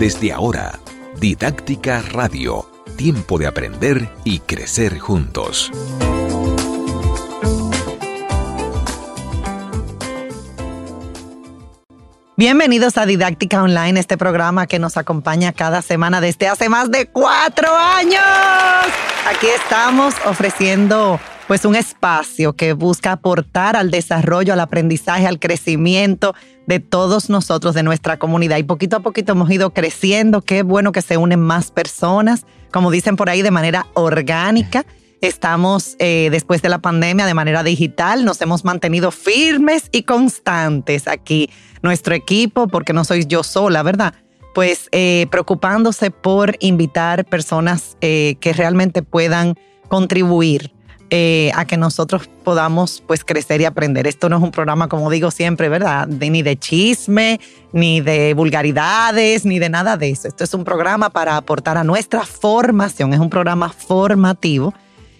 Desde ahora, Didáctica Radio, tiempo de aprender y crecer juntos. Bienvenidos a Didáctica Online, este programa que nos acompaña cada semana desde hace más de cuatro años. Aquí estamos ofreciendo pues un espacio que busca aportar al desarrollo, al aprendizaje, al crecimiento de todos nosotros, de nuestra comunidad. Y poquito a poquito hemos ido creciendo. Qué bueno que se unen más personas, como dicen por ahí, de manera orgánica. Estamos eh, después de la pandemia de manera digital, nos hemos mantenido firmes y constantes aquí nuestro equipo, porque no soy yo sola, ¿verdad? Pues eh, preocupándose por invitar personas eh, que realmente puedan contribuir eh, a que nosotros podamos pues crecer y aprender. Esto no es un programa, como digo siempre, ¿verdad? ni de chisme, ni de vulgaridades, ni de nada de eso. Esto es un programa para aportar a nuestra formación, es un programa formativo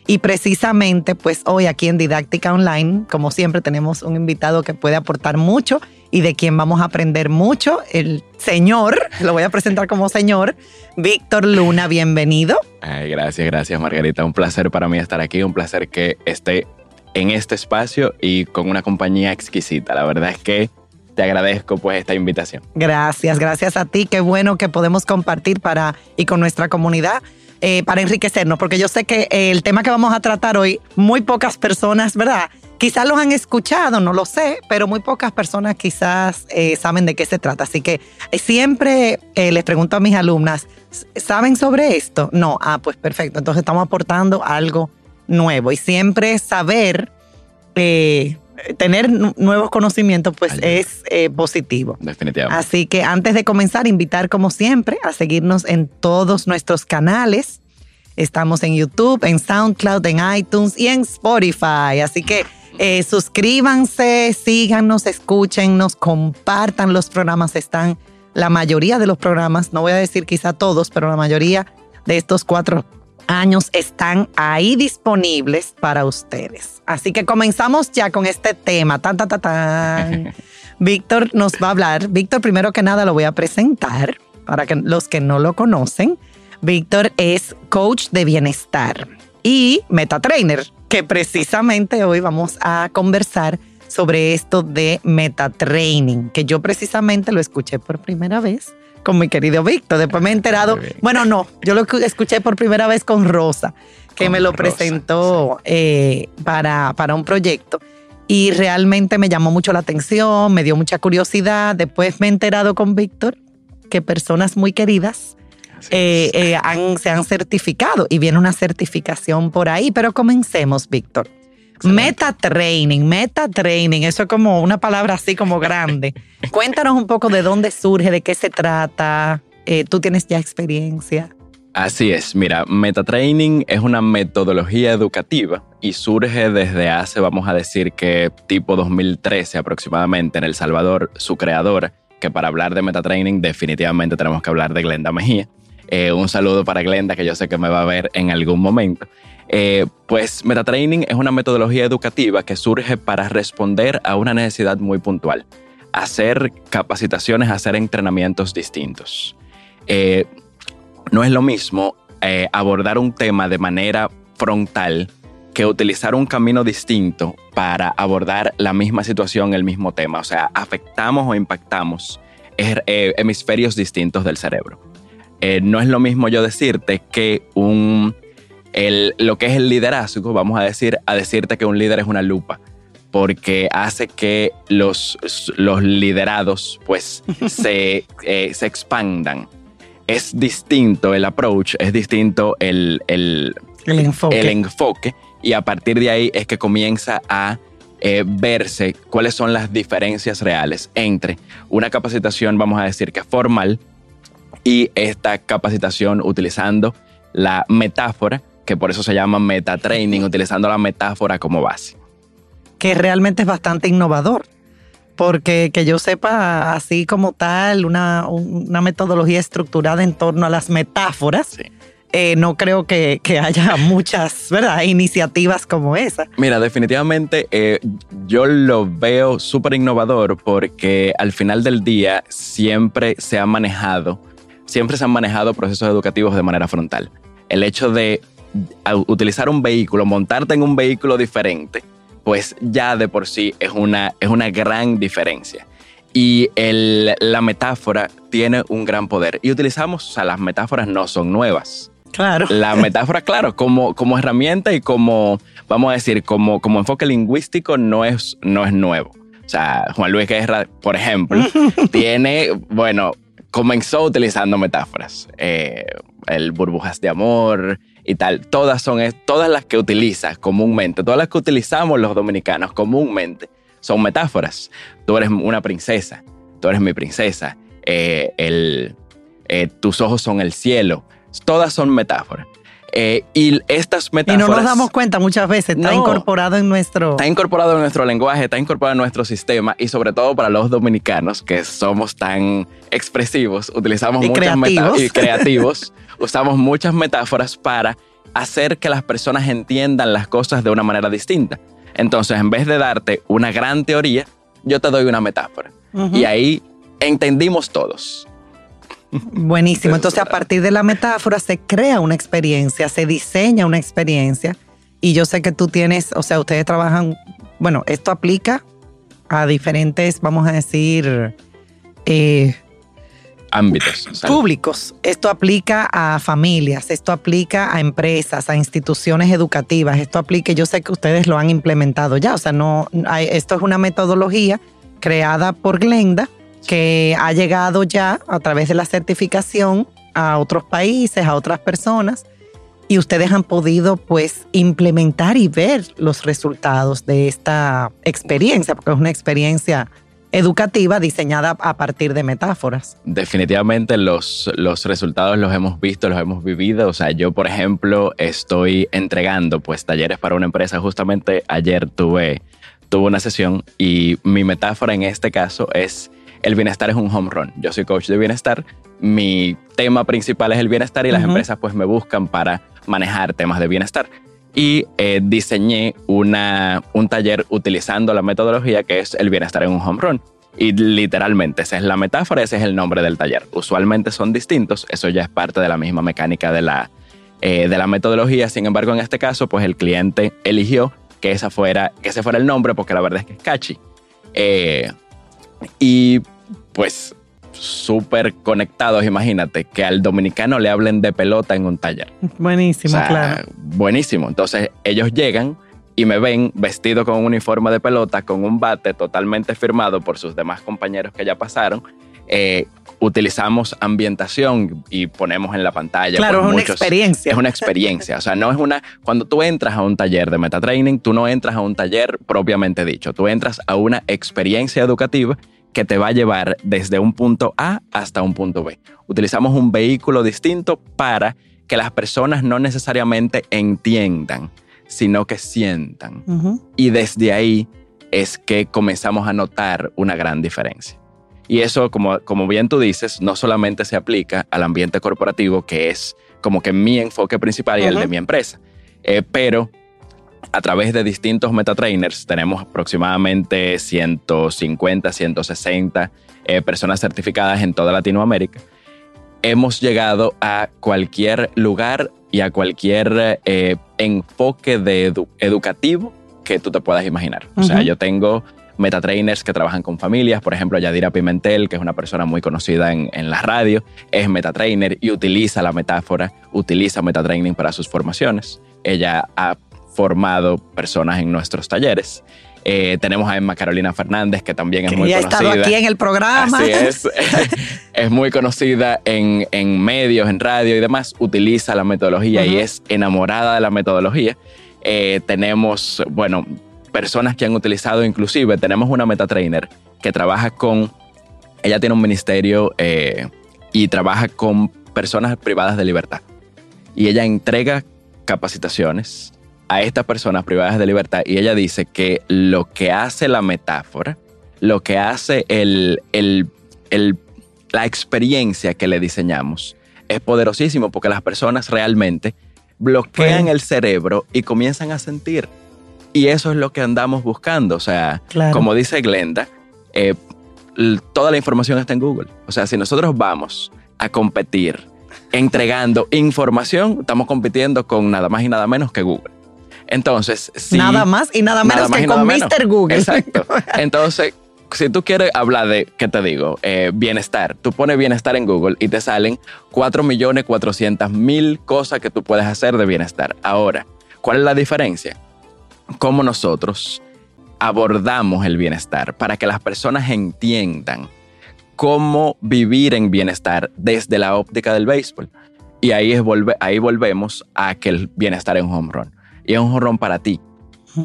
y precisamente, pues hoy aquí en Didáctica Online, como siempre, tenemos un invitado que puede aportar mucho y de quien vamos a aprender mucho, el señor, lo voy a presentar como señor, Víctor Luna, bienvenido. Ay, gracias, gracias Margarita. Un placer para mí estar aquí, un placer que esté en este espacio y con una compañía exquisita. La verdad es que te agradezco pues esta invitación. Gracias, gracias a ti. Qué bueno que podemos compartir para y con nuestra comunidad eh, para enriquecernos, porque yo sé que el tema que vamos a tratar hoy, muy pocas personas, ¿verdad? Quizás los han escuchado, no lo sé, pero muy pocas personas quizás eh, saben de qué se trata. Así que eh, siempre les pregunto a mis alumnas, ¿saben sobre esto? No, ah, pues perfecto. Entonces estamos aportando algo nuevo y siempre saber tener nuevos conocimientos, pues es eh, positivo. Definitivamente. Así que antes de comenzar, invitar como siempre a seguirnos en todos nuestros canales. Estamos en YouTube, en SoundCloud, en iTunes y en Spotify. Así que eh, suscríbanse, síganos, escúchennos, compartan los programas. Están la mayoría de los programas, no voy a decir quizá todos, pero la mayoría de estos cuatro años están ahí disponibles para ustedes. Así que comenzamos ya con este tema. Tan, tan, tan, tan. Víctor nos va a hablar. Víctor, primero que nada, lo voy a presentar para que los que no lo conocen. Víctor es coach de bienestar y metatrainer, que precisamente hoy vamos a conversar sobre esto de metatraining, que yo precisamente lo escuché por primera vez con mi querido Víctor. Después me he enterado, bueno, no, yo lo escuché por primera vez con Rosa, que me lo presentó eh, para, para un proyecto. Y realmente me llamó mucho la atención, me dio mucha curiosidad. Después me he enterado con Víctor que personas muy queridas eh, eh, se han certificado y viene una certificación por ahí. Pero comencemos, Víctor. Meta training, meta training, eso es como una palabra así como grande. Cuéntanos un poco de dónde surge, de qué se trata. Eh, Tú tienes ya experiencia. Así es, mira, metatraining es una metodología educativa y surge desde hace, vamos a decir que tipo 2013 aproximadamente en El Salvador, su creadora, que para hablar de metatraining definitivamente tenemos que hablar de Glenda Mejía. Eh, un saludo para Glenda, que yo sé que me va a ver en algún momento. Eh, pues Metatraining es una metodología educativa que surge para responder a una necesidad muy puntual, hacer capacitaciones, hacer entrenamientos distintos. Eh, no es lo mismo eh, abordar un tema de manera frontal que utilizar un camino distinto para abordar la misma situación, el mismo tema. O sea, afectamos o impactamos hemisferios distintos del cerebro. No es lo mismo yo decirte que un lo que es el liderazgo, vamos a decir, a decirte que un líder es una lupa, porque hace que los, los liderados pues se, eh, se expandan. Es distinto el approach, es distinto el, el, enfoque. el enfoque y a partir de ahí es que comienza a eh, verse cuáles son las diferencias reales entre una capacitación, vamos a decir que formal, y esta capacitación utilizando la metáfora que por eso se llama metatraining, utilizando la metáfora como base. Que realmente es bastante innovador, porque que yo sepa así como tal, una, metodología estructurada en torno a las metáforas. Eh, no creo que, haya muchas ¿verdad? iniciativas como esa. Mira, definitivamente eh, yo lo veo súper innovador porque al final del día siempre se ha manejado siempre se han manejado procesos educativos de manera frontal. El hecho de utilizar un vehículo, montarte en un vehículo diferente, pues ya de por sí es una, es una gran diferencia. Y la metáfora tiene un gran poder. Y utilizamos, o sea, las metáforas no son nuevas. Claro. La metáfora, claro, como, como herramienta y como, vamos a decir, como, como enfoque lingüístico no es, no es nuevo. O sea, Juan Luis Guerra, por ejemplo, tiene, bueno, comenzó utilizando metáforas. Eh, el burbujas de amor y tal. Todas son, todas las que utilizas comúnmente, todas las que utilizamos los dominicanos comúnmente son metáforas. Tú eres una princesa, tú eres mi princesa, eh, el, eh, tus ojos son el cielo. Todas son metáforas. Eh, y estas metáforas. Y no nos damos cuenta muchas veces, está incorporado en nuestro. Está incorporado en nuestro lenguaje, está incorporado en nuestro sistema y sobre todo para los dominicanos que somos tan expresivos, utilizamos muchas metáforas y creativos, usamos muchas metáforas para hacer que las personas entiendan las cosas de una manera distinta. Entonces, en vez de darte una gran teoría, yo te doy una metáfora. Y ahí entendimos todos. Buenísimo. Entonces, a partir de la metáfora se crea una experiencia, se diseña una experiencia. Y yo sé que tú tienes, o sea, ustedes trabajan, bueno, esto aplica a diferentes, vamos a decir, eh, ámbitos públicos. Esto aplica a familias, esto aplica a empresas, a instituciones educativas, esto aplica, yo sé que ustedes lo han implementado ya, o sea, no, esto es una metodología creada por Glenda que ha llegado ya a través de la certificación a otros países, a otras personas y ustedes han podido pues implementar y ver los resultados de esta experiencia, porque es una experiencia educativa diseñada a partir de metáforas. Definitivamente los, los resultados los hemos visto, los hemos vivido. O sea, yo, por ejemplo, estoy entregando pues talleres para una empresa. Justamente ayer tuve, tuve una sesión y mi metáfora en este caso es el bienestar es un home run. Yo soy coach de bienestar. Mi tema principal es el bienestar y las empresas pues me buscan para manejar temas de bienestar y eh, diseñé una, un taller utilizando la metodología que es el bienestar en un home run. Y literalmente, esa es la metáfora, ese es el nombre del taller. Usualmente son distintos, eso ya es parte de la misma mecánica de la, eh, de la metodología. Sin embargo, en este caso, pues el cliente eligió que, esa fuera, que ese fuera el nombre porque la verdad es que es catchy. Eh, y pues súper conectados, imagínate, que al dominicano le hablen de pelota en un taller. Buenísimo, claro. Buenísimo. Entonces ellos llegan y me ven vestido con un uniforme de pelota, con un bate totalmente firmado por sus demás compañeros que ya pasaron. Eh, utilizamos ambientación y ponemos en la pantalla. Claro, es una experiencia. Es una experiencia. O sea, no es una. Cuando tú entras a un taller de metatraining, tú no entras a un taller propiamente dicho. Tú entras a una experiencia educativa que te va a llevar desde un punto A hasta un punto B. Utilizamos un vehículo distinto para que las personas no necesariamente entiendan, sino que sientan. Y desde ahí es que comenzamos a notar una gran diferencia. Y eso, como, como bien tú dices, no solamente se aplica al ambiente corporativo, que es como que mi enfoque principal y el de mi empresa, eh, pero a través de distintos metatrainers, tenemos aproximadamente 150, 160 eh, personas certificadas en toda Latinoamérica. Hemos llegado a cualquier lugar y a cualquier eh, enfoque de educativo que tú te puedas imaginar. O sea, yo tengo metatrainers que trabajan con familias, por ejemplo, Yadira Pimentel, que es una persona muy conocida en, en la radio, es metatrainer y utiliza la metáfora, utiliza metatraining para sus formaciones. Ella ha formado personas en nuestros talleres. Eh, tenemos a Emma Carolina Fernández, que también es muy conocida. Ha estado aquí en el programa. Así es. es muy conocida en, en, medios, en radio y demás. Utiliza la metodología y es enamorada de la metodología. Eh, tenemos, bueno, personas que han utilizado, inclusive, tenemos una metatrainer que trabaja con. Ella tiene un ministerio eh, y trabaja con personas privadas de libertad. Y ella entrega capacitaciones a estas personas privadas de libertad y ella dice que lo que hace la metáfora, lo que hace el, la experiencia que le diseñamos es poderosísimo porque las personas realmente bloquean el cerebro y comienzan a sentir. Y eso es lo que andamos buscando. O sea, como dice Glenda, eh, toda la información está en Google. O sea, si nosotros vamos a competir entregando información, estamos compitiendo con nada más y nada menos que Google. Entonces, si, nada más y nada menos que con Mr. Google. Exacto. Entonces, si tú quieres hablar de, ¿qué te digo? Eh, bienestar. Tú pones bienestar en Google y te salen 4.400.000 cosas que tú puedes hacer de bienestar. Ahora, ¿cuál es la diferencia? Cómo nosotros abordamos el bienestar para que las personas entiendan cómo vivir en bienestar desde la óptica del béisbol. Y ahí, es ahí volvemos a que el bienestar es un home run. Y es un home run para ti.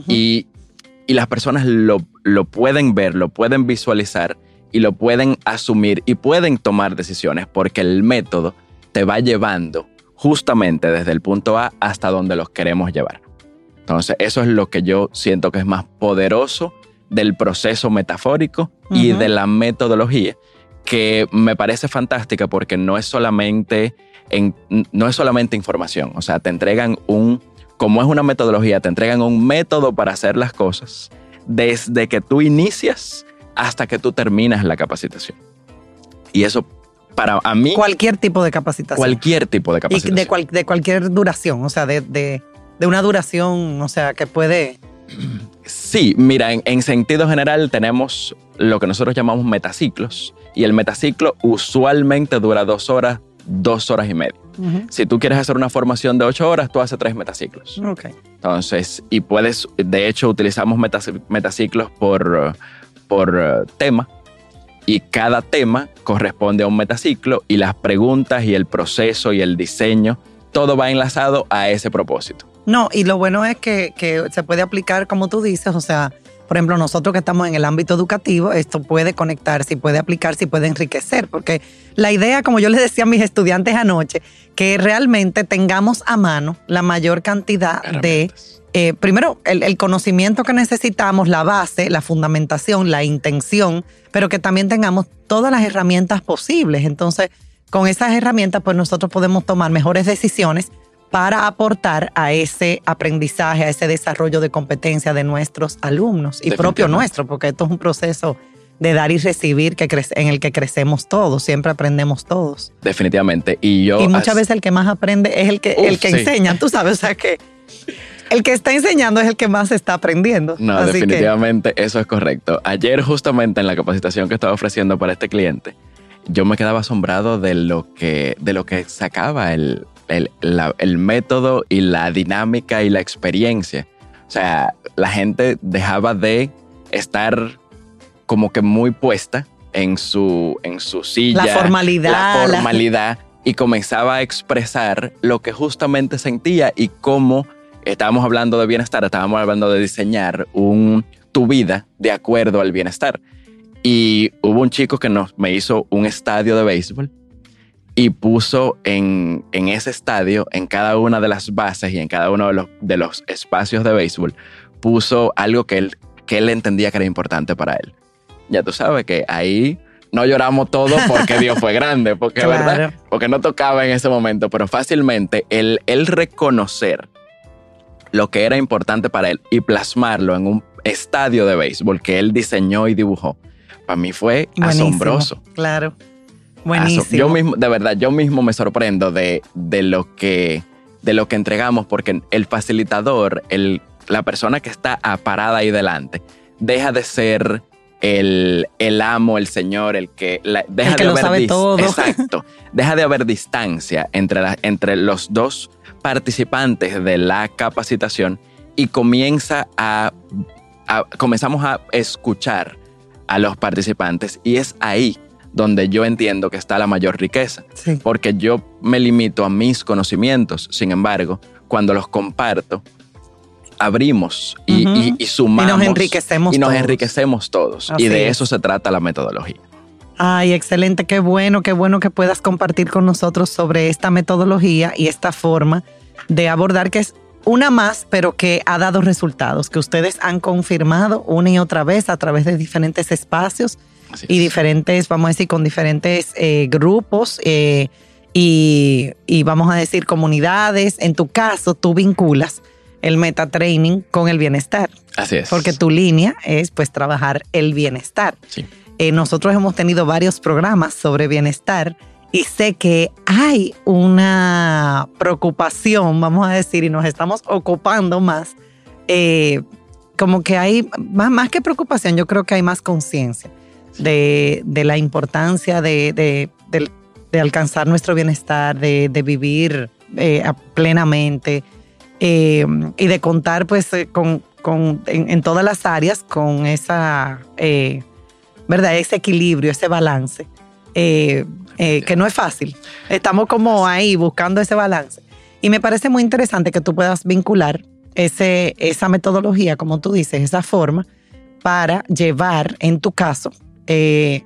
y, y las personas lo lo pueden ver, lo pueden visualizar y lo pueden asumir y pueden tomar decisiones porque el método te va llevando justamente desde el punto A hasta donde los queremos llevar. Entonces, eso es lo que yo siento que es más poderoso del proceso metafórico y de la metodología, que me parece fantástica porque no es solamente no es solamente información, o sea, te entregan un como es una metodología, te entregan un método para hacer las cosas desde que tú inicias hasta que tú terminas la capacitación. Y eso para a mí... Cualquier tipo de capacitación. Cualquier tipo de capacitación. de, de cualquier duración, o sea, de, de, una duración, o sea, que puede... Sí, mira, en, en, sentido general tenemos lo que nosotros llamamos metaciclos y el metaciclo usualmente dura dos horas, dos horas y media. Si tú quieres hacer una formación de ocho horas, tú haces tres metaciclos. Okay. Entonces, y puedes, de hecho, utilizamos metaciclos por, por eh, tema y cada tema corresponde a un metaciclo y las preguntas y el proceso y el diseño, todo va enlazado a ese propósito. No, y lo bueno es que, que se puede aplicar como tú dices, o sea, por ejemplo, nosotros que estamos en el ámbito educativo, esto puede conectarse, puede aplicarse y puede enriquecer, porque la idea, como yo les decía a mis estudiantes anoche, que realmente tengamos a mano la mayor cantidad de, eh, primero, el, conocimiento que necesitamos, la base, la fundamentación, la intención, pero que también tengamos todas las herramientas posibles. Entonces, con esas herramientas, pues nosotros podemos tomar mejores decisiones para aportar a ese aprendizaje, a ese desarrollo de competencia de nuestros alumnos y propio nuestro, porque esto es un proceso de dar y recibir que en el que crecemos todos, siempre aprendemos todos. Definitivamente. Y yo. Y muchas veces el que más aprende es el que, el que enseña, tú sabes, o sea que el que está enseñando es el que más está aprendiendo. No, definitivamente eso es correcto. Ayer, justamente en la capacitación que estaba ofreciendo para este cliente, yo me quedaba asombrado de lo que, de lo que sacaba el, el, método y la dinámica y la experiencia. O sea, la gente dejaba de estar como que muy puesta en su, en su silla. La formalidad. La formalidad. Y comenzaba a expresar lo que justamente sentía y cómo estábamos hablando de bienestar, estábamos hablando de diseñar un, tu vida de acuerdo al bienestar. Y hubo un chico que nos, me hizo un estadio de béisbol y puso en, en, ese estadio, en cada una de las bases y en cada uno de los, de los espacios de béisbol, puso algo que él, que él entendía que era importante para él. Ya tú sabes que ahí no lloramos todo porque Dios fue grande, porque verdad, porque no tocaba en ese momento, pero fácilmente el, el reconocer lo que era importante para él y plasmarlo en un estadio de béisbol que él diseñó y dibujó, para mí fue asombroso. Claro. Buenísimo. Yo mismo, de verdad, yo mismo me sorprendo de, de, lo, que, de lo que entregamos, porque el facilitador, el, la persona que está parada ahí delante, deja de ser el, el amo, el señor, el que deja el que de lo sabe todo. Exacto. deja de haber distancia entre, entre los dos participantes de la capacitación y comienza a, a, comenzamos a escuchar a los participantes y es ahí donde yo entiendo que está la mayor riqueza. Porque yo me limito a mis conocimientos, sin embargo, cuando los comparto, abrimos y, sumamos. Y nos enriquecemos Y nos enriquecemos todos. y de eso se trata la metodología. Ay, excelente, qué bueno, qué bueno que puedas compartir con nosotros sobre esta metodología y esta forma de abordar que es una más, pero que ha dado resultados, que ustedes han confirmado una y otra vez a través de diferentes espacios y diferentes, vamos a decir, con diferentes eh, grupos eh, y, vamos a decir comunidades. En tu caso, tú vinculas el metatraining con el bienestar. Así es. Porque tu línea es pues trabajar el bienestar. Sí. Eh, nosotros hemos tenido varios programas sobre bienestar y sé que hay una preocupación, vamos a decir, y nos estamos ocupando más, eh, como que hay, más, más, que preocupación, yo creo que hay más conciencia de, la importancia de, alcanzar nuestro bienestar, de, vivir eh, plenamente eh, y de contar pues con, en, todas las áreas con esa, ¿verdad? Ese equilibrio, ese balance. Eh, que no es fácil. Estamos como ahí buscando ese balance. Y me parece muy interesante que tú puedas vincular ese, esa metodología, como tú dices, esa forma, para llevar, en tu caso, eh,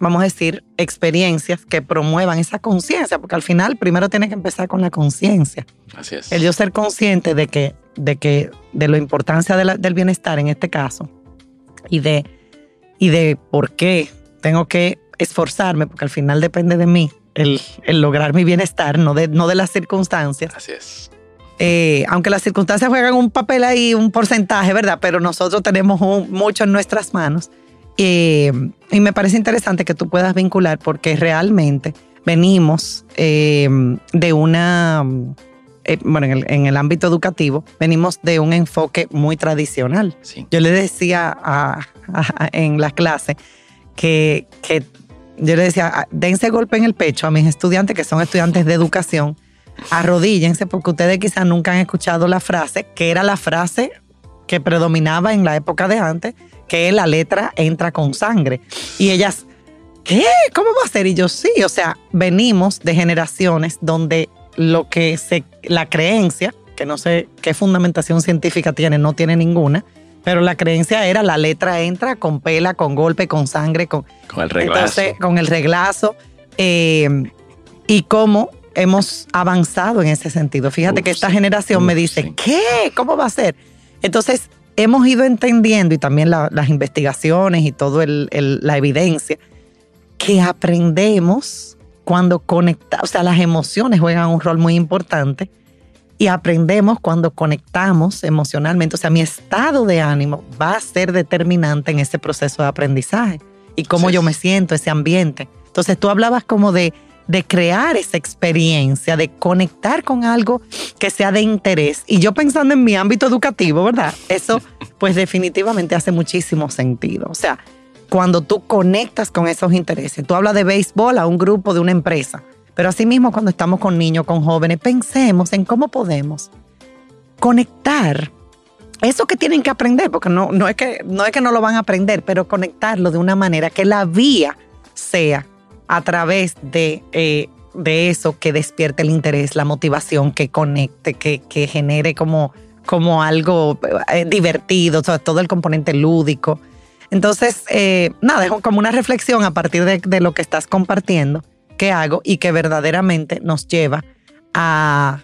vamos a decir, experiencias que promuevan esa conciencia, porque al final primero tienes que empezar con la conciencia. Así es. El yo ser consciente de que, de que, de la importancia del bienestar en este caso y de, y de por qué tengo que esforzarme, porque al final depende de mí el, lograr mi bienestar, no de, no de las circunstancias. Así es. Eh, aunque las circunstancias juegan un papel ahí, un porcentaje, ¿verdad? Pero nosotros tenemos mucho en nuestras manos. Eh, y me parece interesante que tú puedas vincular porque realmente venimos eh, de una, bueno, en el, ámbito educativo, venimos de un enfoque muy tradicional. Yo le decía en la clase que, que yo le decía, ah, dense golpe en el pecho a mis estudiantes que son estudiantes de educación, arrodíllense porque ustedes quizás nunca han escuchado la frase, que era la frase que predominaba en la época de antes, que la letra entra con sangre. Y ellas, ¿qué? ¿Cómo va a ser? Y yo sí, o sea, venimos de generaciones donde lo que se, la creencia, que no sé qué fundamentación científica tiene, no tiene ninguna, pero la creencia era la letra entra con pela, con golpe, con sangre, con, con el reglazo. Entonces, con el reglazo. Eh, y cómo hemos avanzado en ese sentido. Fíjate que esta generación me dice, ¿qué? ¿Cómo va a ser? Entonces, hemos ido entendiendo y también las investigaciones y toda la evidencia que aprendemos cuando conectamos, o sea, las emociones juegan un rol muy importante y aprendemos cuando conectamos emocionalmente. O sea, mi estado de ánimo va a ser determinante en ese proceso de aprendizaje y cómo yo me siento, ese ambiente. Entonces tú hablabas como de, de crear esa experiencia, de conectar con algo que sea de interés. Y yo pensando en mi ámbito educativo, ¿verdad? Eso pues definitivamente hace muchísimo sentido. O sea, cuando tú conectas con esos intereses, tú hablas de béisbol a un grupo de una empresa pero asimismo, cuando estamos con niños, con jóvenes, pensemos en cómo podemos conectar eso que tienen que aprender, porque no, no, es que, no es que no lo van a aprender, pero conectarlo de una manera que la vía sea a través de, eh, de eso que despierte el interés, la motivación, que conecte, que, que genere como, como algo eh, divertido, todo el componente lúdico. Entonces, eh, nada, es como una reflexión a partir de, lo que estás compartiendo que hago y que verdaderamente nos lleva a,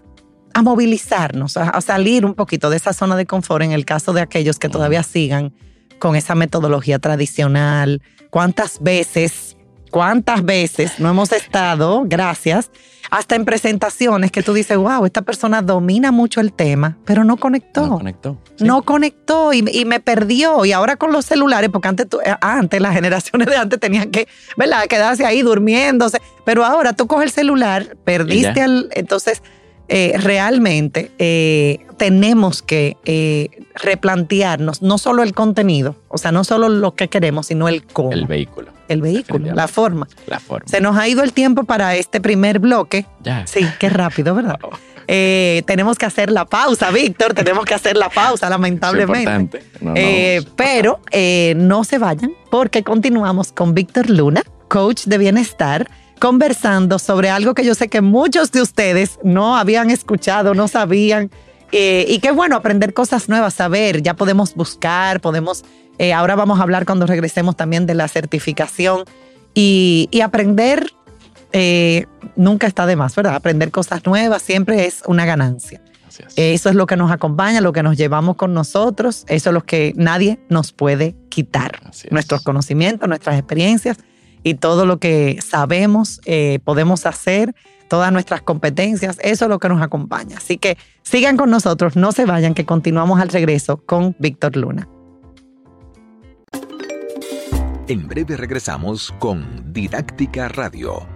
movilizarnos, a, salir un poquito de esa zona de confort en el caso de aquellos que todavía sigan con esa metodología tradicional. ¿Cuántas veces, cuántas veces no hemos estado, gracias, hasta en presentaciones que tú dices, wow, esta persona domina mucho el tema, pero no conectó. No conectó. No conectó y, me perdió. Y ahora con los celulares, porque antes, eh, antes las generaciones de antes tenían que, ¿verdad? Quedarse ahí durmiéndose. Pero ahora tú coges el celular, perdiste al. Entonces, eh, realmente eh, tenemos que replantearnos no solo el contenido, o sea, no solo lo que queremos, sino el cómo. El vehículo el vehículo, la forma. La forma. Se nos ha ido el tiempo para este primer bloque. Ya. Sí, qué rápido, ¿verdad? Eh, tenemos que hacer la pausa, Víctor, tenemos que hacer la pausa, lamentablemente. Eh, pero eh, no se vayan porque continuamos con Víctor Luna, coach de bienestar, conversando sobre algo que yo sé que muchos de ustedes no habían escuchado, no sabían. Y qué bueno aprender cosas nuevas, saber, ya podemos buscar, podemos eh, ahora vamos a hablar cuando regresemos también de la certificación y, aprender eh, nunca está de más, ¿verdad? Aprender cosas nuevas siempre es una ganancia. Eso es lo que nos acompaña, lo que nos llevamos con nosotros, eso es lo que nadie nos puede quitar. Nuestros conocimientos, nuestras experiencias y todo lo que sabemos, eh, podemos hacer, todas nuestras competencias, eso es lo que nos acompaña. Así que sigan con nosotros, no se vayan, que continuamos al regreso con Víctor Luna. En breve regresamos con Didáctica Radio.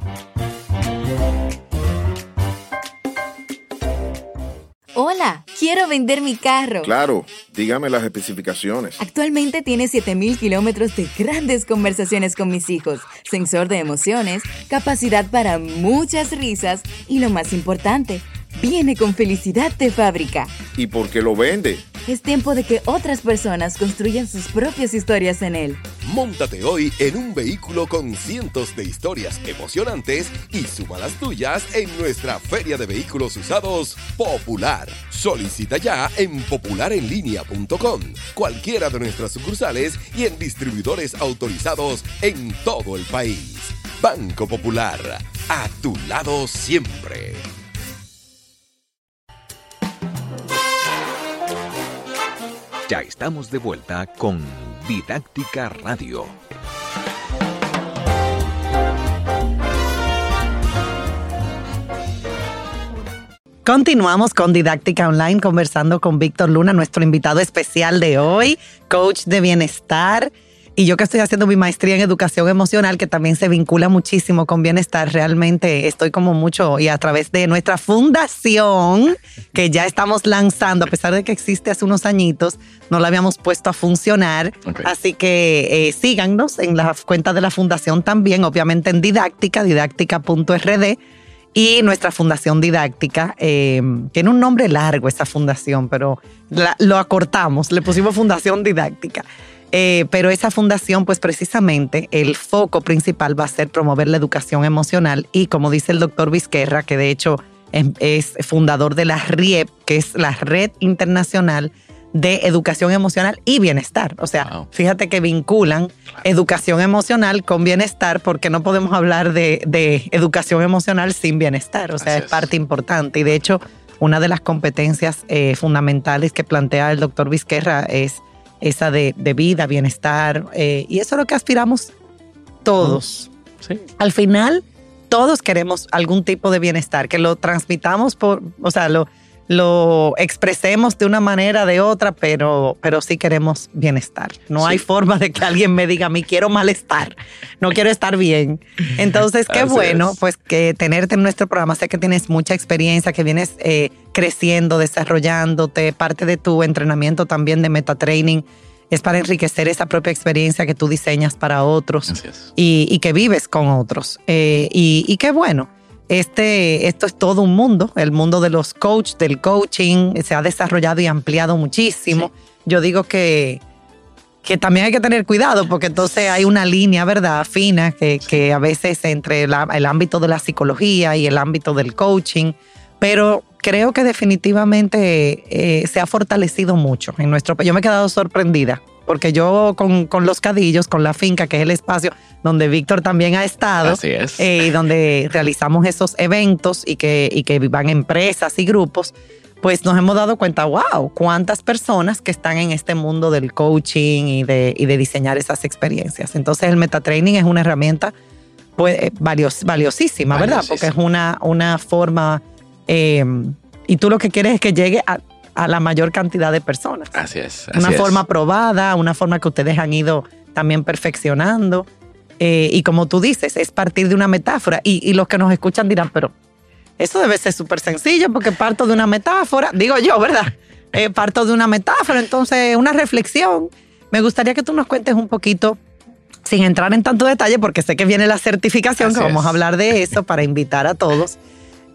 Hola, quiero vender mi carro. Claro, dígame las especificaciones. Actualmente tiene 7000 kilómetros de grandes conversaciones con mis hijos, sensor de emociones, capacidad para muchas risas y lo más importante, viene con felicidad de fábrica. ¿Y por qué lo vende? Es tiempo de que otras personas construyan sus propias historias en él. Móntate hoy en un vehículo con cientos de historias emocionantes y suma las tuyas en nuestra Feria de Vehículos Usados Popular. Solicita ya en popularenlinea.com, cualquiera de nuestras sucursales y en distribuidores autorizados en todo el país. Banco Popular, a tu lado siempre. Ya estamos de vuelta con Didáctica Radio. Continuamos con Didáctica Online conversando con Víctor Luna, nuestro invitado especial de hoy, coach de bienestar. Y yo que estoy haciendo mi maestría en educación emocional, que también se vincula muchísimo con bienestar, realmente estoy como mucho y a través de nuestra fundación, que ya estamos lanzando, a pesar de que existe hace unos añitos, no la habíamos puesto a funcionar. Así que eh, síganos en la cuenta de la fundación también, obviamente en didáctica, didáctica.rd y nuestra fundación didáctica. eh, tiene un nombre largo esa fundación, pero la- lo acortamos, le pusimos fundación didáctica. Eh, pero esa fundación, pues precisamente el foco principal va a ser promover la educación emocional y como dice el doctor Vizquerra, que de hecho es, es fundador de la RIEP, que es la Red Internacional de Educación Emocional y Bienestar. O sea, Wow. fíjate que vinculan educación emocional con bienestar porque no podemos hablar de, de educación emocional sin bienestar. O sea, es. parte importante. Y de hecho, una de las competencias eh, fundamentales que plantea el doctor Vizquerra es esa de, de vida, bienestar. eh, y eso es lo que aspiramos todos. Sí. Al final, todos queremos algún tipo de bienestar, que lo transmitamos por, o sea, lo, lo expresemos de una manera, de otra, pero, pero sí queremos bienestar. No Sí. hay forma de que alguien me diga a mí quiero malestar, no quiero estar bien. Entonces, qué Así bueno, es. pues que tenerte en nuestro programa. Sé que tienes mucha experiencia, que vienes eh, creciendo, desarrollándote. Parte de tu entrenamiento también de metatraining es para enriquecer esa propia experiencia que tú diseñas para otros y, y que vives con otros. Eh, y, y qué bueno. Este, esto es todo un mundo, el mundo de los coach, del coaching, se ha desarrollado y ampliado muchísimo. Yo digo que, que también hay que tener cuidado porque entonces hay una línea, ¿verdad? Fina, que, que a veces entre la- el ámbito de la psicología y el ámbito del coaching, pero creo que definitivamente eh, se ha fortalecido mucho en nuestro país. Yo me he quedado sorprendida porque yo con, con los cadillos, con la finca, que es el espacio donde Víctor también ha estado, Así es. eh, y donde realizamos esos eventos y que, y que van empresas y grupos, pues nos hemos dado cuenta, wow, cuántas personas que están en este mundo del coaching y de, y de diseñar esas experiencias. Entonces el metatraining es una herramienta pues, eh, valios- valiosísima, ¿verdad? Porque es una, una forma, eh, y tú lo que quieres es que llegue a, a la mayor cantidad de personas Así es. así una es. forma probada, una forma que ustedes han ido también perfeccionando. Eh, y como tú dices, es partir de una metáfora. Y, y los que nos escuchan dirán, pero eso debe ser súper sencillo porque parto de una metáfora, digo yo, ¿verdad? Eh, parto de una metáfora, entonces una reflexión. Me gustaría que tú nos cuentes un poquito, sin entrar en tanto detalle, porque sé que viene la certificación, Así que vamos es. a hablar de eso para invitar a todos.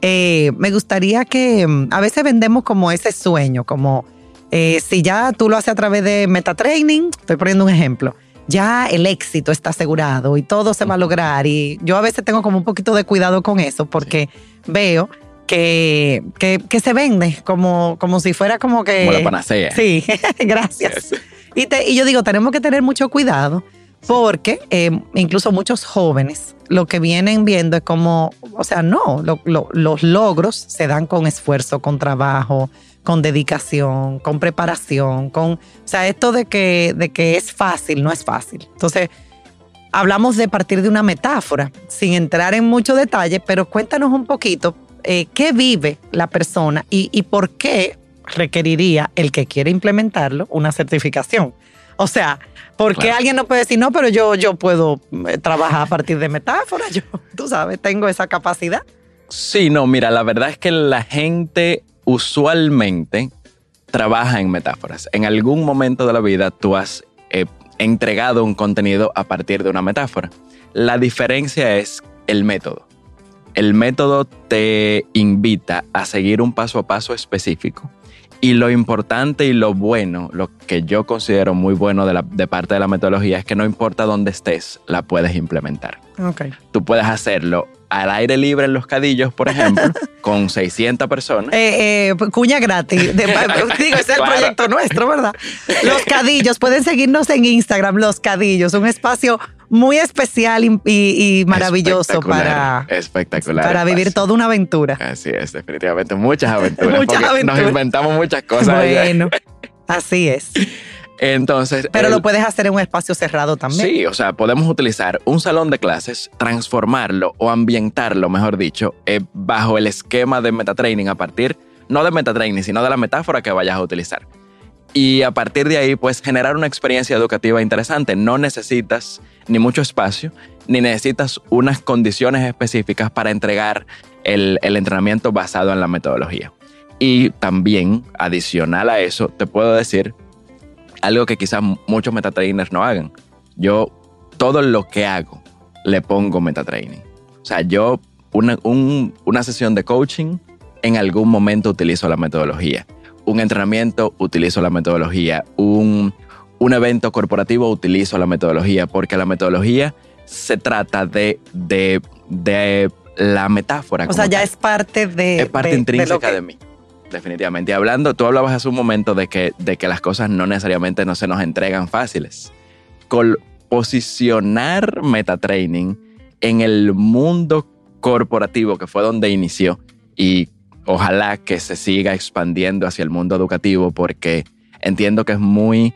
Eh, me gustaría que mm, a veces vendemos como ese sueño, como eh, si ya tú lo haces a través de metatraining, estoy poniendo un ejemplo, ya el éxito está asegurado y todo se va a lograr. Y yo a veces tengo como un poquito de cuidado con eso porque veo que, que, que se vende como, como si fuera como que... Como la panacea. Sí, gracias. Yes. Y, te- y yo digo, tenemos que tener mucho cuidado porque eh, incluso muchos jóvenes lo que vienen viendo es como, o sea, no, lo- lo- los logros se dan con esfuerzo, con trabajo, con dedicación, con preparación, con, o sea, esto de que, de que es fácil, no es fácil. Entonces, hablamos de partir de una metáfora, sin entrar en mucho detalle, pero cuéntanos un poquito eh, qué vive la persona y, y por qué requeriría el que quiere implementarlo una certificación. O sea, ¿por qué Claro. alguien no puede decir, no, pero yo, yo puedo eh, trabajar a partir de metáforas? Yo, tú sabes, tengo esa capacidad. Sí, no, mira, la verdad es que la gente usualmente trabaja en metáforas. En algún momento de la vida tú has eh, entregado un contenido a partir de una metáfora. La diferencia es el método. El método te invita a seguir un paso a paso específico. Y lo importante y lo bueno, lo que yo considero muy bueno de, la, de parte de la metodología es que no importa dónde estés, la puedes implementar. Ok. Tú puedes hacerlo al aire libre en los cadillos, por ejemplo, con 600 personas. Eh, eh, cuña gratis. De- digo, es el Claro. proyecto nuestro, ¿verdad? Los Cadillos, pueden seguirnos en Instagram, Los Cadillos, un espacio muy especial y, y- y maravilloso Espectacular, para, espectacular para vivir espacio. toda una aventura. Así es, definitivamente. Muchas aventuras. Muchas aventuras. Nos inventamos muchas cosas. allá. Bueno, así es. Entonces. Pero el- lo puedes hacer en un espacio cerrado también. Sí, o sea, podemos utilizar un salón de clases, transformarlo o ambientarlo, mejor dicho, eh, bajo el esquema de metatraining a partir, no de metatraining, sino de la metáfora que vayas a utilizar. Y a partir de ahí, pues generar una experiencia educativa interesante. No necesitas ni mucho espacio, ni necesitas unas condiciones específicas para entregar el, el entrenamiento basado en la metodología. Y también, adicional a eso, te puedo decir algo que quizás muchos metatrainers no hagan. Yo todo lo que hago le pongo metatraining. O sea, yo una, un- una sesión de coaching en algún momento utilizo la metodología. Un entrenamiento utilizo la metodología. Un, un evento corporativo utilizo la metodología porque la metodología se trata de, de, de la metáfora. O sea, ya tal es parte de. es parte de- de intrínseca lo que- de, mí. Definitivamente. Y hablando, tú hablabas hace un momento de que, de que las cosas no necesariamente no se nos entregan fáciles. Col- posicionar metatraining en el mundo corporativo, que fue donde inició, y ojalá que se siga expandiendo hacia el mundo educativo, porque entiendo que es muy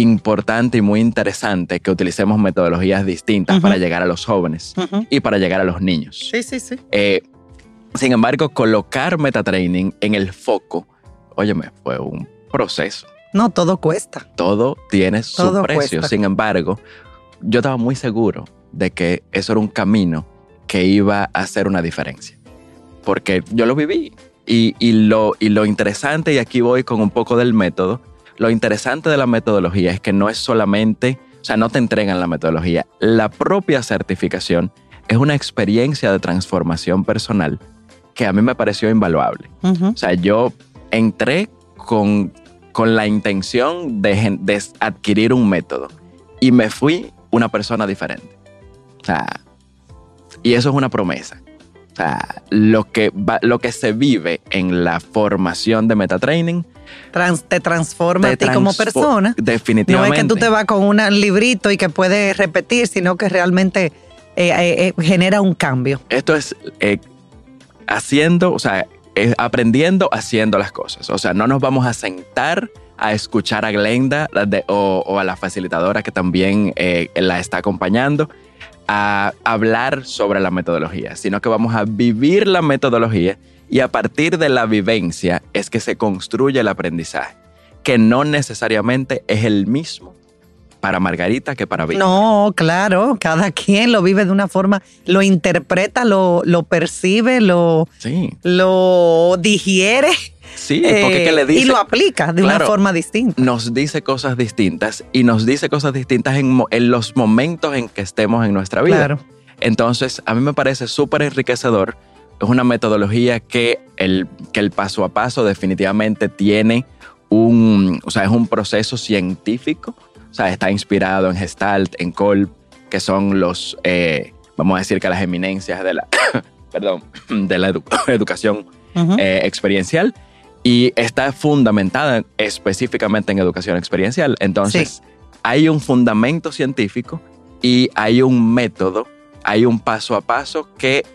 importante y muy interesante que utilicemos metodologías distintas Ujú. para llegar a los jóvenes Ujú. y para llegar a los niños. Sí, sí, sí. Eh, sin embargo, colocar metatraining en el foco, óyeme, fue un proceso. No, todo cuesta. Todo tiene su Todo precio. cuesta. Sin embargo, yo estaba muy seguro de que eso era un camino que iba a hacer una diferencia. Porque yo lo viví. Y, y lo, y lo interesante, y aquí voy con un poco del método, lo interesante de la metodología es que no es solamente, o sea, no te entregan la metodología. La propia certificación es una experiencia de transformación personal que a mí me pareció invaluable. Ujú. O sea, yo entré con, con la intención de, de adquirir un método y me fui una persona diferente. O sea, y eso es una promesa. O sea, lo que, va- lo que se vive en la formación de metatraining Trans- te transforma a ti como persona. No Definitivamente. es que tú te vas con un librito y que puedes repetir, sino que realmente eh, eh, eh, genera un cambio. Esto es eh, haciendo, o sea, aprendiendo haciendo las cosas. O sea, no nos vamos a sentar a escuchar a Glenda de- o, o a la facilitadora que también la está acompañando a hablar sobre la metodología, sino que vamos a vivir la metodología y a partir de la vivencia es que se construye el aprendizaje, que no necesariamente es el mismo para Margarita que para Vicky. No, claro, cada quien lo vive de una forma, lo interpreta, lo, lo percibe, lo, Sí, lo digiere sí, porque eh, ¿qué le dice? y lo aplica de Claro. una forma distinta. nos dice cosas distintas y nos dice cosas distintas en, en los momentos en que estemos en nuestra vida. Claro. Entonces, a mí me parece súper enriquecedor. Es una metodología que el, que el paso a paso definitivamente tiene un, o sea, es un proceso científico. O sea, está inspirado en Gestalt, en Kolb, que son los, eh, vamos a decir que las eminencias de la, perdón, de la edu- educación Ujú. eh, experiencial y está fundamentada específicamente en educación experiencial. Entonces, hay un fundamento científico y hay un método, hay un paso a paso que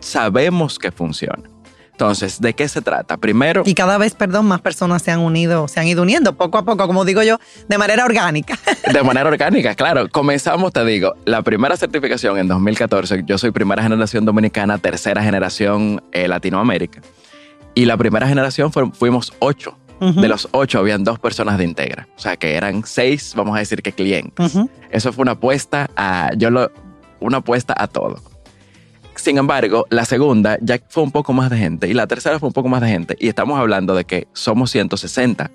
sabemos que funciona. Entonces, ¿de qué se trata? Primero, Y cada vez, perdón, más personas se han unido, se han ido uniendo poco a poco, como digo yo, de manera orgánica. de manera orgánica, claro. Comenzamos, te digo, la primera certificación en 2014. Yo soy primera generación dominicana, tercera generación eh, Latinoamérica. Y la primera generación fuimos ocho. De los ocho habían dos personas de Integra. O sea, que eran seis, vamos a decir que clientes. Eso fue una apuesta a, yo lo, una apuesta a todo. Sin embargo, la segunda ya fue un poco más de gente y la tercera fue un poco más de gente. Y estamos hablando de que somos 160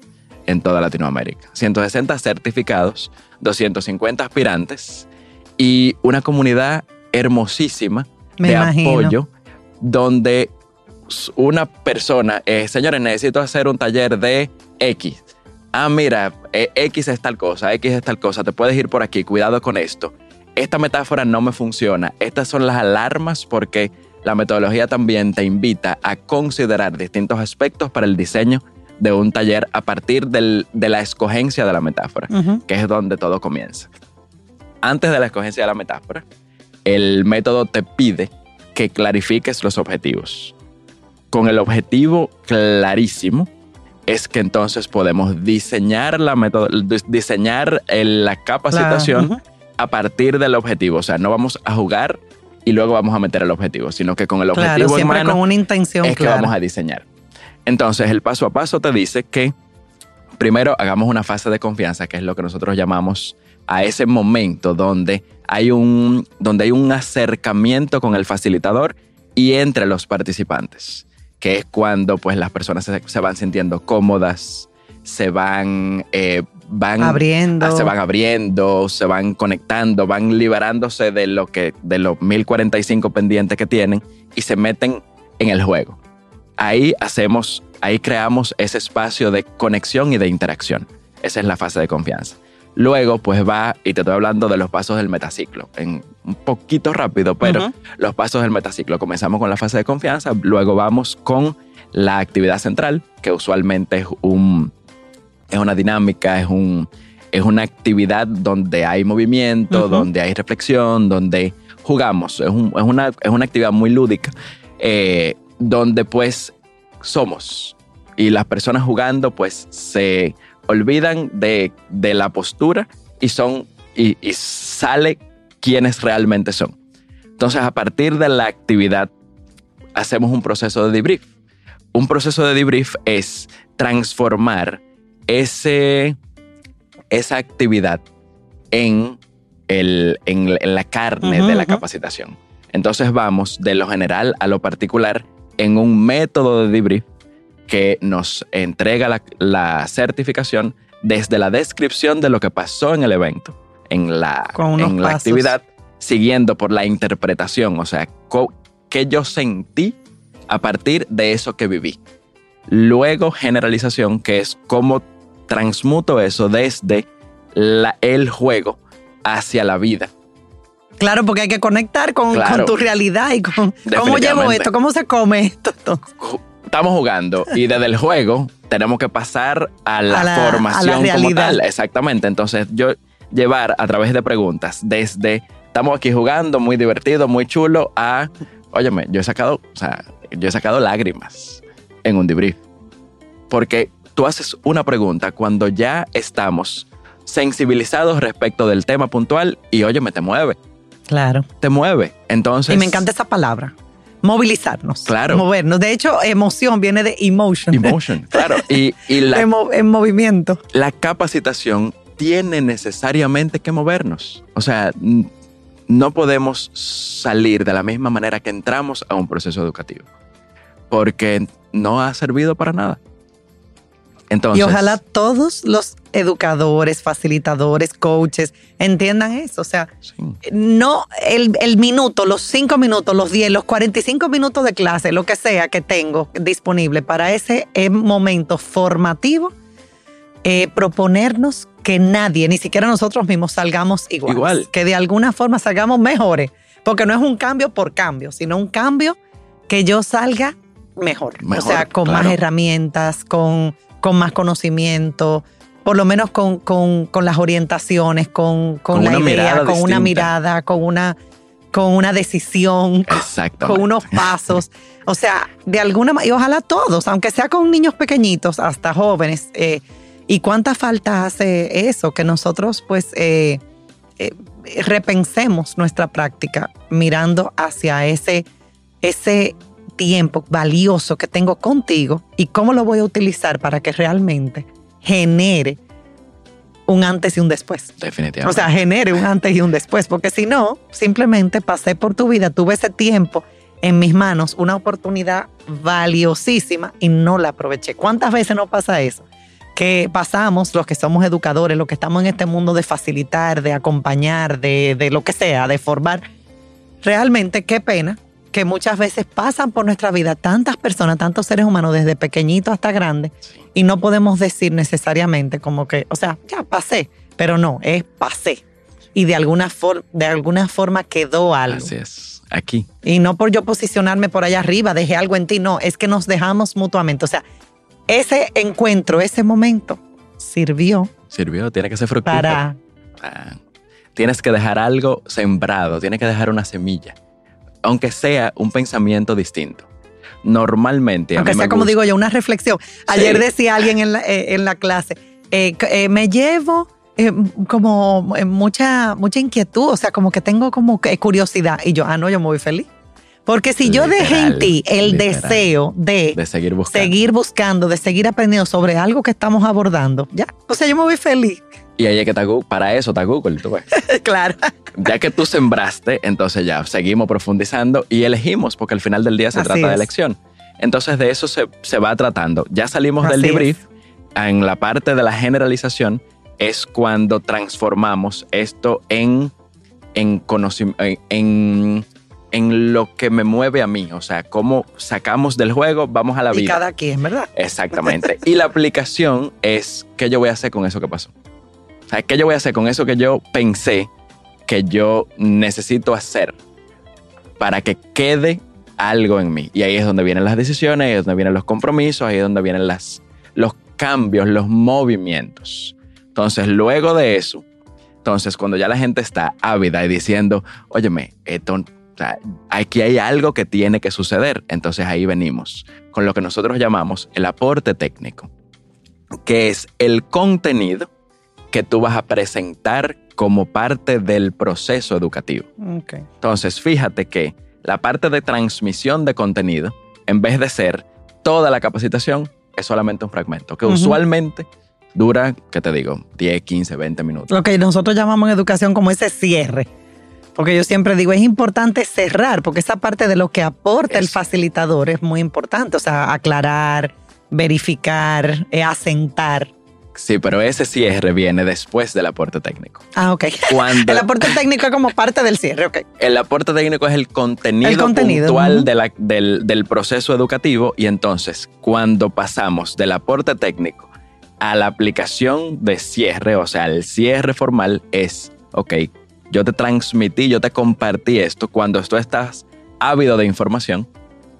en toda Latinoamérica. 160 certificados, 250 aspirantes y una comunidad hermosísima Me de imagino. apoyo donde una persona, eh, señores, necesito hacer un taller de X. Ah, mira, eh, X es tal cosa, X es tal cosa, te puedes ir por aquí, cuidado con esto. Esta metáfora no me funciona. Estas son las alarmas porque la metodología también te invita a considerar distintos aspectos para el diseño de un taller a partir del- de la escogencia de la metáfora, que es donde todo comienza. Antes de la escogencia de la metáfora, el método te pide que clarifiques los objetivos. Con el objetivo clarísimo, es que entonces podemos diseñar la diseñar el- la capacitación Claro, ujú. a partir del objetivo. O sea, no vamos a jugar y luego vamos a meter el objetivo, sino que con el objetivo Claro, en siempre mano con una intención es que clara. vamos a diseñar. Entonces, el paso a paso te dice que primero hagamos una fase de confianza, que es lo que nosotros llamamos a ese momento donde hay un, donde hay un acercamiento con el facilitador y entre los participantes, que es cuando pues las personas se, se van sintiendo cómodas, se van, eh, van Abriendo. Ah, se van abriendo, se van conectando, van liberándose de lo que de los 1045 pendientes que tienen y se meten en el juego. Ahí hacemos, ahí creamos ese espacio de conexión y de interacción. Esa es la fase de confianza. Luego, pues va, y te estoy hablando de los pasos del metaciclo, en un poquito rápido, pero los pasos del metaciclo. Comenzamos con la fase de confianza, luego vamos con la actividad central, que usualmente es un, es una dinámica, es, un, es una actividad donde hay movimiento, donde hay reflexión, donde jugamos. Es, un- es una, es una actividad muy lúdica, eh, donde pues somos. Y las personas jugando pues se olvidan de, de la postura y son y, y sale quienes realmente son. Entonces a partir de la actividad hacemos un proceso de debrief. Un proceso de debrief es transformar ese, esa actividad en, el, en, en la carne de la capacitación. Entonces vamos de lo general a lo particular en un método de debrief que nos entrega la, la certificación desde la descripción de lo que pasó en el evento, en la, en la actividad, siguiendo por la interpretación, o sea, qué yo sentí a partir de eso que viví. Luego generalización, que es cómo transmuto eso desde la- el juego hacia la vida. Claro, porque hay que conectar con, Claro. con tu realidad y con cómo llevo esto, cómo se come esto. Entonces, Estamos jugando y desde el juego tenemos que pasar a la, A la- formación a la como tal. Exactamente. Entonces, yo llevar a través de preguntas desde estamos aquí jugando, muy divertido, muy chulo, a óyeme, yo he sacado, o sea, yo he sacado lágrimas en un debrief. Porque tú haces una pregunta cuando ya estamos sensibilizados respecto del tema puntual y óyeme, te mueve, Claro. te mueve. Entonces, y me encanta esa palabra. Movilizarnos. Claro. Movernos. De hecho, emoción viene de emotion. emotion, claro. Y, y la, En, mo- en movimiento. la capacitación tiene necesariamente que movernos. O sea, no podemos salir de la misma manera que entramos a un proceso educativo, porque no ha servido para nada. Entonces, y ojalá todos los educadores, facilitadores, coaches entiendan eso. O sea, sí, no el, el minuto, los cinco minutos, los 10, los 45 minutos de clase, lo que sea que tengo disponible para ese eh, momento formativo, eh, proponernos que nadie, ni siquiera nosotros mismos, salgamos igual. Igual. Que de alguna forma salgamos mejores. Porque no es un cambio por cambio, sino un cambio que yo salga mejor. Mejor, o sea, con más herramientas, con, con más conocimiento, por lo menos con, con- con las orientaciones, con, con, la idea, mirada con una mirada, con una, con una decisión, con unos pasos. O sea, de alguna manera, y ojalá todos, aunque sea con niños pequeñitos hasta jóvenes. eh, ¿Y cuánta falta hace eso? Que nosotros, pues, eh, eh, repensemos nuestra práctica mirando hacia ese, ese tiempo valioso que tengo contigo y cómo lo voy a utilizar para que realmente genere un antes y un después. Definitivamente. O sea, genere un antes y un después, porque si no, simplemente pasé por tu vida, tuve ese tiempo en mis manos una oportunidad valiosísima y no la aproveché. ¿Cuántas veces nos pasa eso? Que pasamos, los que somos educadores, los que estamos en este mundo de facilitar, de acompañar, de, de lo que sea, de formar, realmente qué pena que muchas veces pasan por nuestra vida tantas personas, tantos seres humanos, desde pequeñito hasta grande, y no podemos decir necesariamente como que, o sea, ya pasé, pero no, es pasé. Y de alguna, for- de alguna forma quedó algo. Así es. Aquí. Y no por yo posicionarme por allá arriba, dejé algo en ti, no, es que nos dejamos mutuamente. O sea, ese encuentro, ese momento sirvió Sirvió, tiene que ser fructífero. para... Ah, tienes que dejar algo sembrado, tienes que dejar una semilla, aunque sea un pensamiento distinto. Normalmente, a Aunque mí sea me como gusta- digo yo, una reflexión. Ayer Sí. decía alguien en la, eh, en la clase, eh, eh, me llevo eh, como mucha, mucha inquietud, o sea, como que tengo como curiosidad. Y yo, ah, no, yo me voy feliz. Porque si yo dejé en ti el literal. deseo de, de seguir buscando. seguir buscando, de seguir aprendiendo sobre algo que estamos abordando, ya, o sea, yo me voy feliz. Y ahí es que está Google, para eso está Google, tú ves. claro. Ya que tú sembraste, entonces ya seguimos profundizando y elegimos, porque al final del día se Así trata de es. elección. Entonces de eso se, se va tratando. Ya salimos del debrief. En la parte de la generalización es cuando transformamos esto en, en, en, en, en lo que me mueve a mí. O sea, cómo sacamos del juego, vamos a la Y vida. cada quien, ¿verdad? Exactamente. y la aplicación es qué yo voy a hacer con eso que pasó. Qué yo voy a hacer con eso que yo pensé que yo necesito hacer para que quede algo en mí. Y ahí es donde vienen las decisiones, ahí es donde vienen los compromisos, ahí es donde vienen las, los cambios, los movimientos. Entonces, luego de eso, entonces cuando ya la gente está ávida y diciendo, óyeme, aquí hay algo que tiene que suceder, entonces ahí venimos con lo que nosotros llamamos el aporte técnico, que es el contenido que tú vas a presentar como parte del proceso educativo. Entonces, fíjate que la parte de transmisión de contenido, en vez de ser toda la capacitación, es solamente un fragmento, que usualmente dura, ¿qué te digo? 10, 15, 20 minutos. Lo que nosotros llamamos en educación como ese cierre. Porque yo siempre digo, es importante cerrar, porque esa parte de lo que aporta el facilitador es muy importante. O sea, aclarar, verificar, eh, asentar. Sí, pero ese cierre viene después del aporte técnico. Ah, ok. Cuando El aporte técnico es como parte del cierre, ok. el aporte técnico es el contenido, El contenido, puntual ujú. de la- del, del proceso educativo y entonces cuando pasamos del aporte técnico a la aplicación de cierre, o sea, el cierre formal es, ok, yo te transmití, yo te compartí esto cuando tú estás ávido de información,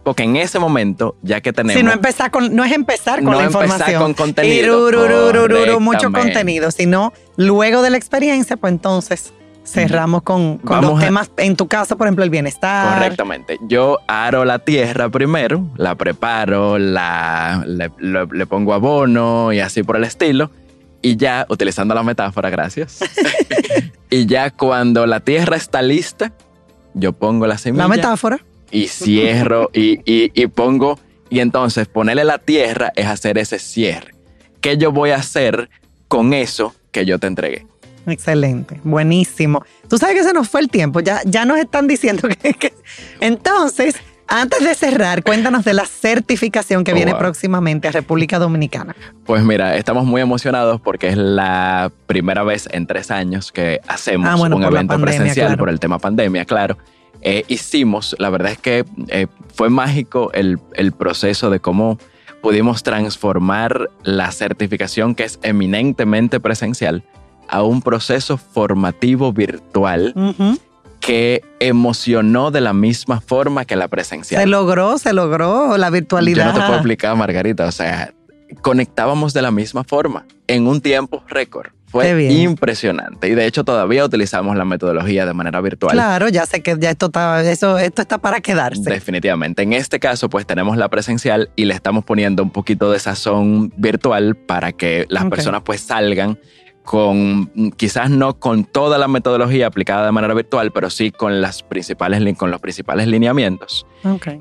porque en ese momento, ya que tenemos... Si no, empezar con, no es empezar con No la empezar información. con contenido. Mucho contenido, sino luego de la experiencia, pues entonces cerramos con, con los a- temas, en tu caso, por ejemplo, el bienestar. Correctamente. Yo aro la tierra primero, la preparo, la, le, le- le pongo abono y así por el estilo. Y ya, utilizando la metáfora, gracias. y ya cuando la tierra está lista, yo pongo la semilla La metáfora. Y cierro y, y- y pongo. Y entonces ponerle la tierra es hacer ese cierre. ¿Qué yo voy a hacer con eso que yo te entregué? Excelente, buenísimo. Tú sabes que se nos fue el tiempo, ya, ya nos están diciendo que, que- Entonces, antes de cerrar, cuéntanos de la certificación que Oh, viene wow. próximamente a República Dominicana. Pues mira, estamos muy emocionados porque es la primera vez en tres años que hacemos Ah, bueno, un evento pandemia, presencial claro. por el tema pandemia, claro. Eh, hicimos, la verdad es que eh, fue mágico el, el proceso de cómo pudimos transformar la certificación que es eminentemente presencial a un proceso formativo virtual Ujú. que emocionó de la misma forma que la presencial. Se logró, se logró la virtualidad. Yo no te puedo explicar, Margarita. O sea, conectábamos de la misma forma en un tiempo récord. Fue impresionante. Y de hecho, todavía utilizamos la metodología de manera virtual. Claro, ya sé que ya esto está, eso, esto está para quedarse. Definitivamente. En este caso, pues tenemos la presencial y le estamos poniendo un poquito de sazón virtual para que las personas pues salgan con, quizás no con toda la metodología aplicada de manera virtual, pero sí con, las principales, con los principales lineamientos.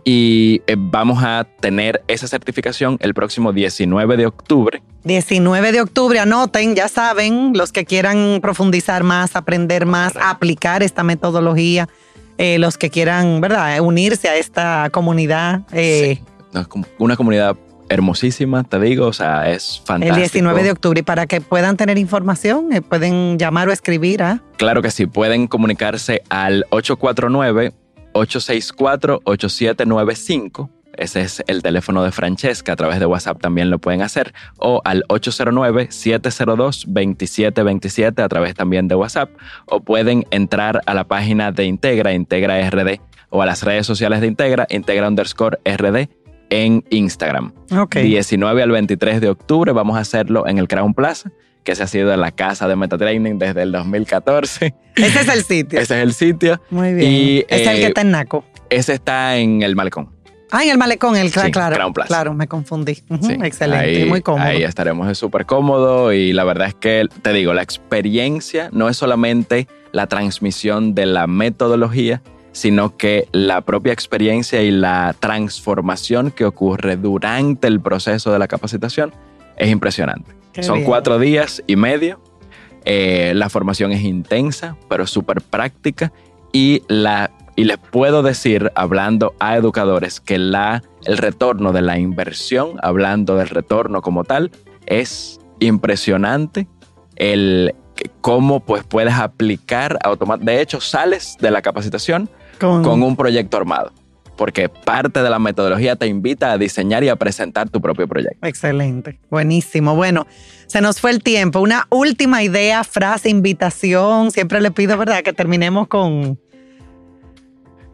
Y eh, vamos a tener esa certificación el próximo 19 de octubre. 19 de octubre, anoten, ya saben, los que quieran profundizar más, aprender más, aplicar esta metodología eh, los que quieran, ¿verdad?, unirse a esta comunidad. eh, como una comunidad hermosísima, te digo, o sea, es fantástico. El 19 de octubre. Y para que puedan tener información, eh, pueden llamar o escribir a. Claro que sí, pueden comunicarse al 849-864-8795. Ese es el teléfono de Francesca, a través de WhatsApp también lo pueden hacer, o al 809-702-2727 a través también de WhatsApp, o pueden entrar a la página de Integra, Integra RD, o a las redes sociales de Integra, Integra underscore RD en Instagram. Ok. 19 al 23 de octubre vamos a hacerlo en el Crown Plaza, que se ha sido la casa de MetaTraining desde el 2014. Ese es el sitio. Ese es el sitio. Muy bien. Y, Ese es el eh, que está en Naco. Ese está en el Malecón. Ah, en el malecón, el Sí, claro. Crown Plaza. Claro, me confundí. Ujú, Sí, Excelente, ahí- muy cómodo. Ahí estaremos es súper cómodo y la verdad es que, te digo, la experiencia no es solamente la transmisión de la metodología, sino que la propia experiencia y la transformación que ocurre durante el proceso de la capacitación es impresionante. Qué Son bien. cuatro días y medio. Eh, la formación es intensa, pero súper práctica. Y, la, y les puedo decir, hablando a educadores, que la, el retorno de la inversión, hablando del retorno como tal, es impresionante. El cómo pues, puedes aplicar automáticamente. De hecho, sales de la capacitación Con, con un proyecto armado. Porque parte de la metodología te invita a diseñar y a presentar tu propio proyecto. Excelente, buenísimo. Bueno, se nos fue el tiempo. Una última idea, frase, invitación. Siempre le pido, ¿verdad?, que terminemos con...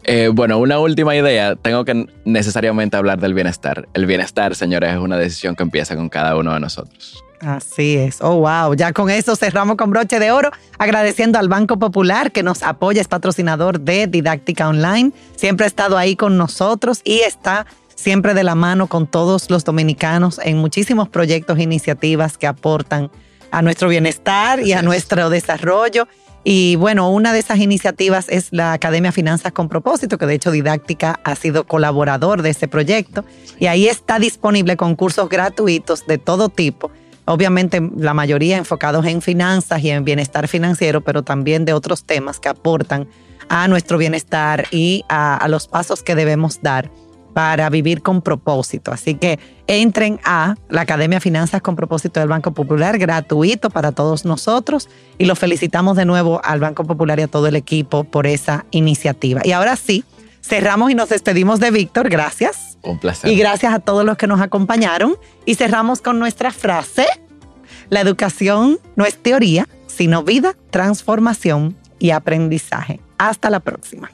Eh, bueno, una última idea. Tengo que necesariamente hablar del bienestar. El bienestar, señores, es una decisión que empieza con cada uno de nosotros. Así es. Oh, wow. Ya con eso cerramos con broche de oro, agradeciendo al Banco Popular que nos apoya, es patrocinador de Didáctica Online. Siempre ha estado ahí con nosotros y está siempre de la mano con todos los dominicanos en muchísimos proyectos e iniciativas que aportan a nuestro bienestar y a nuestro desarrollo. Y bueno, una de esas iniciativas es la Academia Finanzas con Propósito, que de hecho Didáctica ha sido colaborador de ese proyecto. Y ahí está disponible con cursos gratuitos de todo tipo. Obviamente la mayoría enfocados en finanzas y en bienestar financiero, pero también de otros temas que aportan a nuestro bienestar y a, los pasos que debemos dar para vivir con propósito. Así que entren a la Academia Finanzas con Propósito del Banco Popular, gratuito para todos nosotros. Y los felicitamos de nuevo al Banco Popular y a todo el equipo por esa iniciativa. Y ahora sí, cerramos y nos despedimos de Víctor. Gracias. Un placer. Y gracias a todos los que nos acompañaron. Y cerramos con nuestra frase. La educación no es teoría, sino vida, transformación y aprendizaje. Hasta la próxima.